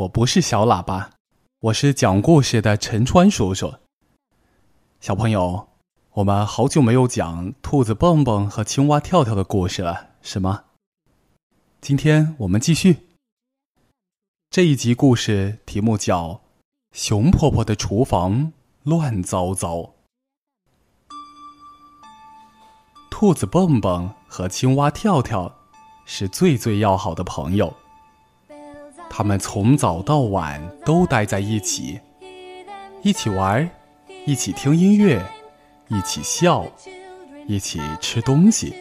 我不是小喇叭，我是讲故事的陈川叔叔。小朋友，我们好久没有讲兔子蹦蹦和青蛙跳跳的故事了，是吗？今天我们继续。这一集故事题目叫《熊婆婆的厨房乱糟糟》。兔子蹦蹦和青蛙跳跳是最最要好的朋友。他们从早到晚都待在一起，一起玩，一起听音乐，一起笑，一起吃东西。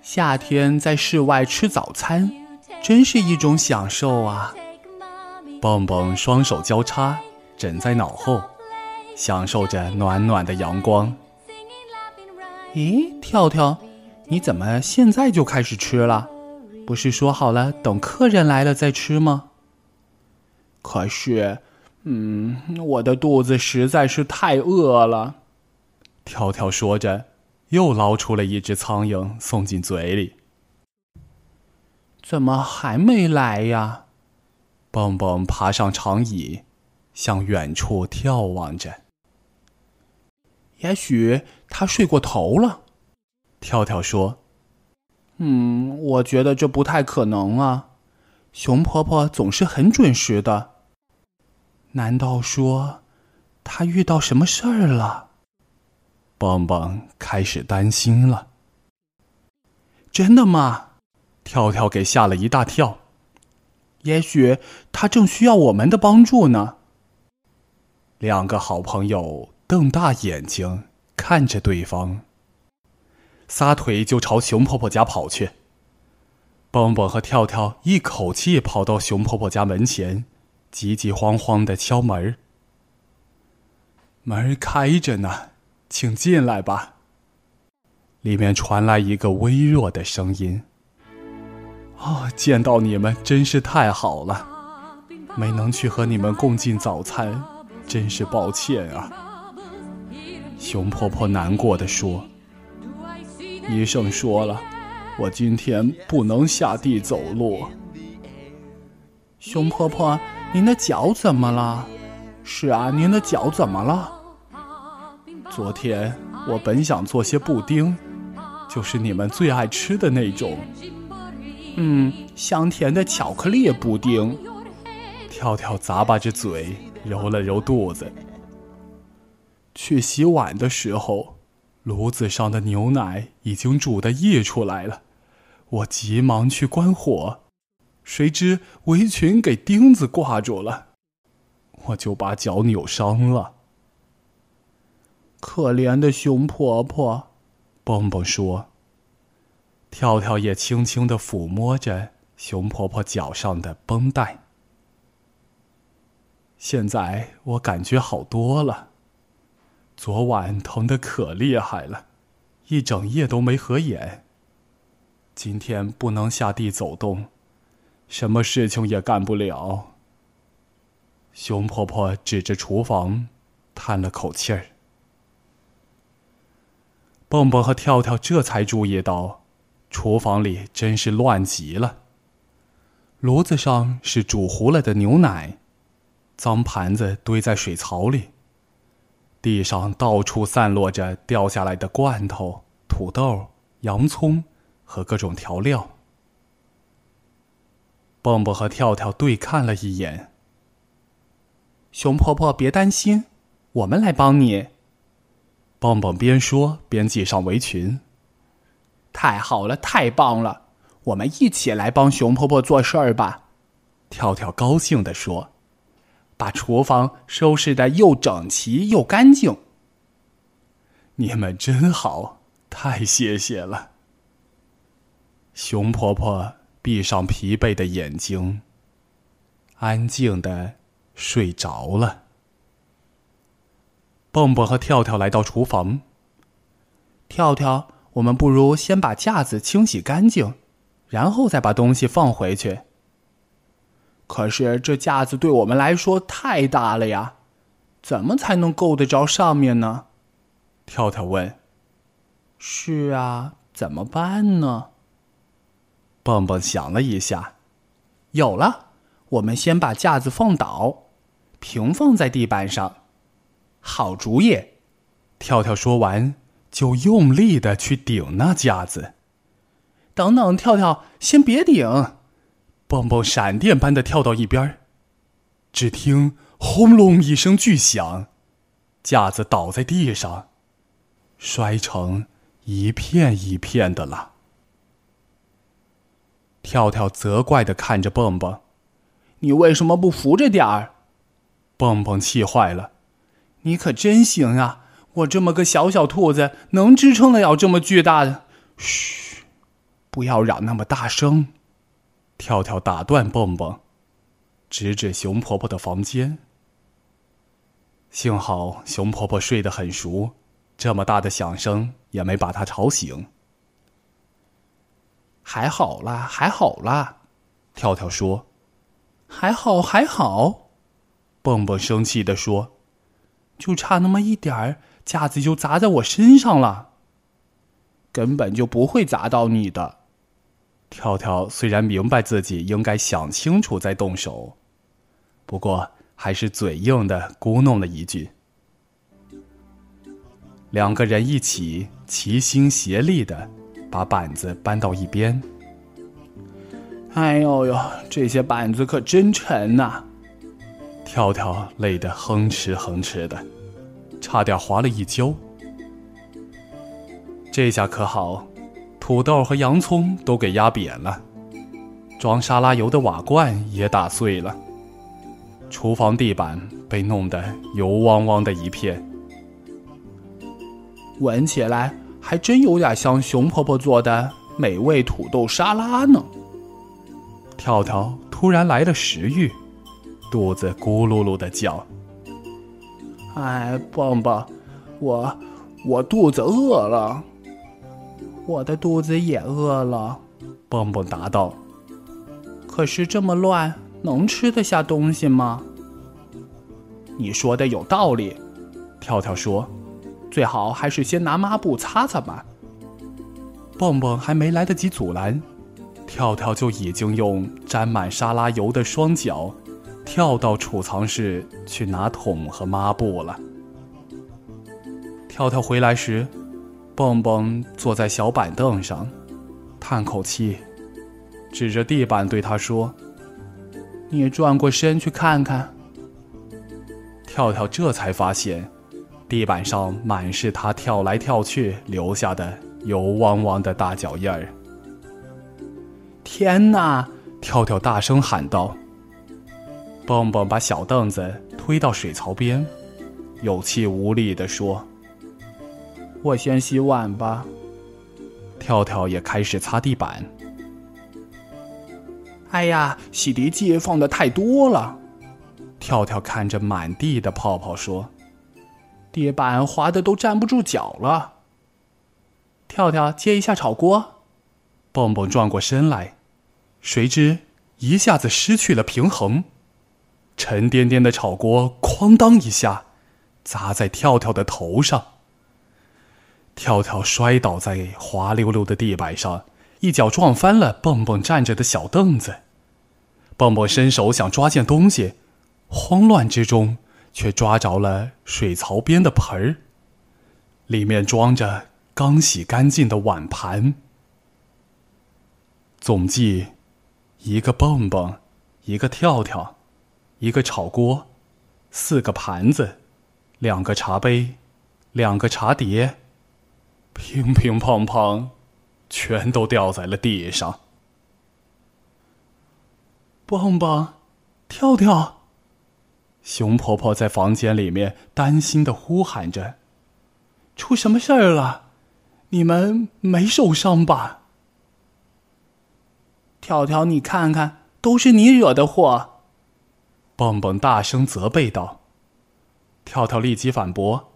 夏天在室外吃早餐，真是一种享受啊！蹦蹦双手交叉枕在脑后，享受着暖暖的阳光。咦，跳跳，你怎么现在就开始吃了？不是说好了等客人来了再吃吗？可是，嗯，我的肚子实在是太饿了。跳跳说着，又捞出了一只苍蝇送进嘴里。怎么还没来呀？蹦蹦爬上长椅，向远处眺望着。也许他睡过头了。跳跳说。嗯，我觉得这不太可能啊。熊婆婆总是很准时的。难道说，她遇到什么事儿了？蹦蹦开始担心了。真的吗？跳跳给吓了一大跳。也许她正需要我们的帮助呢。两个好朋友瞪大眼睛看着对方。撒腿就朝熊婆婆家跑去。蹦蹦和跳跳一口气跑到熊婆婆家门前，急急慌慌的敲门。门开着呢，请进来吧。里面传来一个微弱的声音：“哦，见到你们真是太好了，没能去和你们共进早餐，真是抱歉啊。”熊婆婆难过的说。医生说了，我今天不能下地走路。熊婆婆，您的脚怎么了？是啊，您的脚怎么了？昨天我本想做些布丁，就是你们最爱吃的那种。嗯，香甜的巧克力布丁。跳跳咂巴着嘴，揉了揉肚子。去洗碗的时候。炉子上的牛奶已经煮得溢出来了，我急忙去关火，谁知围裙给钉子挂住了，我就把脚扭伤了。可怜的熊婆婆，蹦蹦说。跳跳也轻轻的抚摸着熊婆婆脚上的绷带。现在我感觉好多了。昨晚疼得可厉害了，一整夜都没合眼。今天不能下地走动，什么事情也干不了。熊婆婆指着厨房，叹了口气儿。蹦蹦和跳跳这才注意到，厨房里真是乱极了。炉子上是煮糊了的牛奶，脏盘子堆在水槽里。地上到处散落着掉下来的罐头、土豆、洋葱和各种调料。蹦蹦和跳跳对看了一眼。熊婆婆，别担心，我们来帮你。蹦蹦边说边系上围裙。太好了，太棒了，我们一起来帮熊婆婆做事儿吧！跳跳高兴地说。把厨房收拾的又整齐又干净。你们真好，太谢谢了。熊婆婆闭上疲惫的眼睛，安静的睡着了。蹦蹦和跳跳来到厨房。跳跳，我们不如先把架子清洗干净，然后再把东西放回去。可是这架子对我们来说太大了呀，怎么才能够得着上面呢？跳跳问。是啊，怎么办呢？蹦蹦想了一下，有了，我们先把架子放倒，平放在地板上。好主意！跳跳说完，就用力的去顶那架子。等等，跳跳，先别顶！蹦蹦闪电般的跳到一边只听轰隆一声巨响，架子倒在地上，摔成一片一片的了。跳跳责怪的看着蹦蹦：“你为什么不扶着点儿？”蹦蹦气坏了：“你可真行啊！我这么个小小兔子，能支撑得了这么巨大的？”嘘，不要嚷那么大声。跳跳打断蹦蹦，指指熊婆婆的房间。幸好熊婆婆睡得很熟，这么大的响声也没把她吵醒。还好啦，还好啦，跳跳说：“还好，还好。”蹦蹦生气的说：“就差那么一点儿，架子就砸在我身上了。根本就不会砸到你的。”跳跳虽然明白自己应该想清楚再动手，不过还是嘴硬的咕哝了一句。两个人一起齐心协力的。把板子搬到一边。哎呦呦，这些板子可真沉呐！跳跳累得哼哧哼哧的，差点滑了一跤。这下可好，土豆和洋葱都给压扁了，装沙拉油的瓦罐也打碎了，厨房地板被弄得油汪汪的一片，闻起来。还真有点像熊婆婆做的美味土豆沙拉呢。跳跳突然来了食欲，肚子咕噜噜的叫。哎，蹦蹦，我我肚子饿了。我的肚子也饿了。蹦蹦答道。可是这么乱，能吃得下东西吗？你说的有道理。跳跳说。最好还是先拿抹布擦擦吧。蹦蹦还没来得及阻拦，跳跳就已经用沾满沙拉油的双脚，跳到储藏室去拿桶和抹布了。跳跳回来时，蹦蹦坐在小板凳上，叹口气，指着地板对他说：“你转过身去看看。”跳跳这才发现。地板上满是他跳来跳去留下的油汪汪的大脚印儿。天哪！跳跳大声喊道。蹦蹦把小凳子推到水槽边，有气无力地说：“我先洗碗吧。”跳跳也开始擦地板。哎呀，洗涤剂放的太多了。跳跳看着满地的泡泡说。地板滑的都站不住脚了。跳跳接一下炒锅，蹦蹦转过身来，谁知一下子失去了平衡，沉甸甸的炒锅哐当一下砸在跳跳的头上。跳跳摔倒在滑溜溜的地板上，一脚撞翻了蹦蹦站着的小凳子。蹦蹦伸手想抓件东西，慌乱之中。却抓着了水槽边的盆儿，里面装着刚洗干净的碗盘。总计，一个蹦蹦，一个跳跳，一个炒锅，四个盘子，两个茶杯，两个茶碟，乒乒乓乓，全都掉在了地上。蹦蹦，跳跳。熊婆婆在房间里面担心的呼喊着：“出什么事儿了？你们没受伤吧？”跳跳，你看看，都是你惹的祸！蹦蹦大声责备道。跳跳立即反驳：“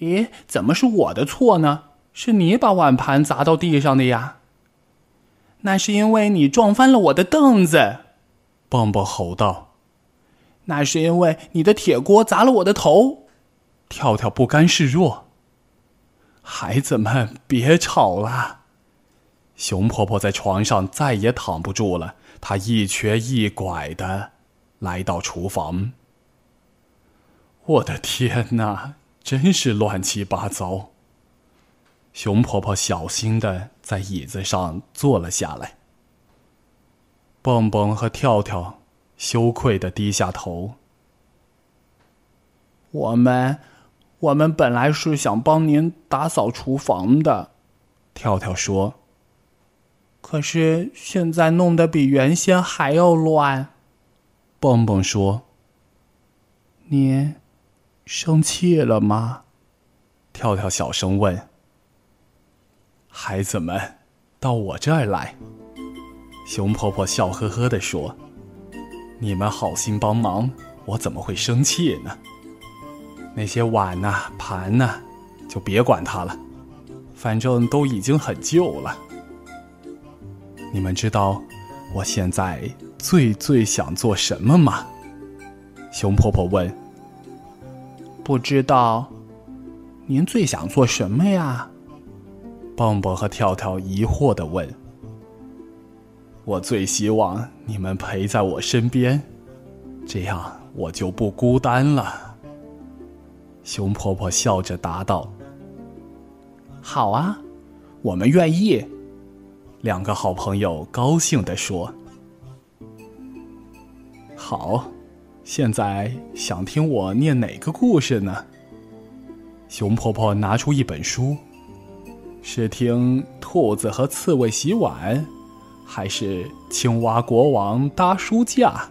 咦，怎么是我的错呢？是你把碗盘砸到地上的呀！”那是因为你撞翻了我的凳子！蹦蹦吼道。那是因为你的铁锅砸了我的头，跳跳不甘示弱。孩子们，别吵了。熊婆婆在床上再也躺不住了，她一瘸一拐的来到厨房。我的天哪，真是乱七八糟！熊婆婆小心的在椅子上坐了下来。蹦蹦和跳跳羞愧的低下头。我们，我们本来是想帮您打扫厨房的，跳跳说。可是现在弄得比原先还要乱，蹦蹦说。您生气了吗？跳跳小声问。孩子们，到我这儿来。熊婆婆笑呵呵地说：“你们好心帮忙，我怎么会生气呢？那些碗呐、盘呐，就别管它了，反正都已经很旧了。你们知道我现在最最想做什么吗？”熊婆婆问。“不知道，您最想做什么呀？”蹦蹦和跳跳疑惑的问。我最希望你们陪在我身边，这样我就不孤单了。熊婆婆笑着答道：“好啊，我们愿意。”两个好朋友高兴地说：“好，现在想听我念哪个故事呢？”熊婆婆拿出一本书，是听兔子和刺猬洗碗。还是青蛙国王搭书架，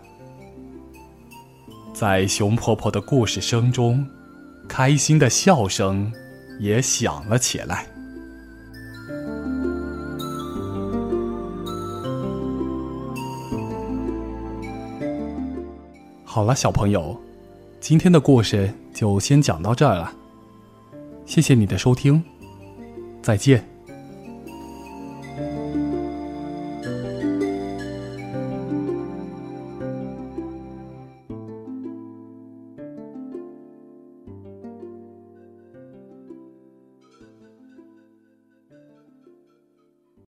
在熊婆婆的故事声中，开心的笑声也响了起来。好了，小朋友，今天的故事就先讲到这儿了。谢谢你的收听，再见。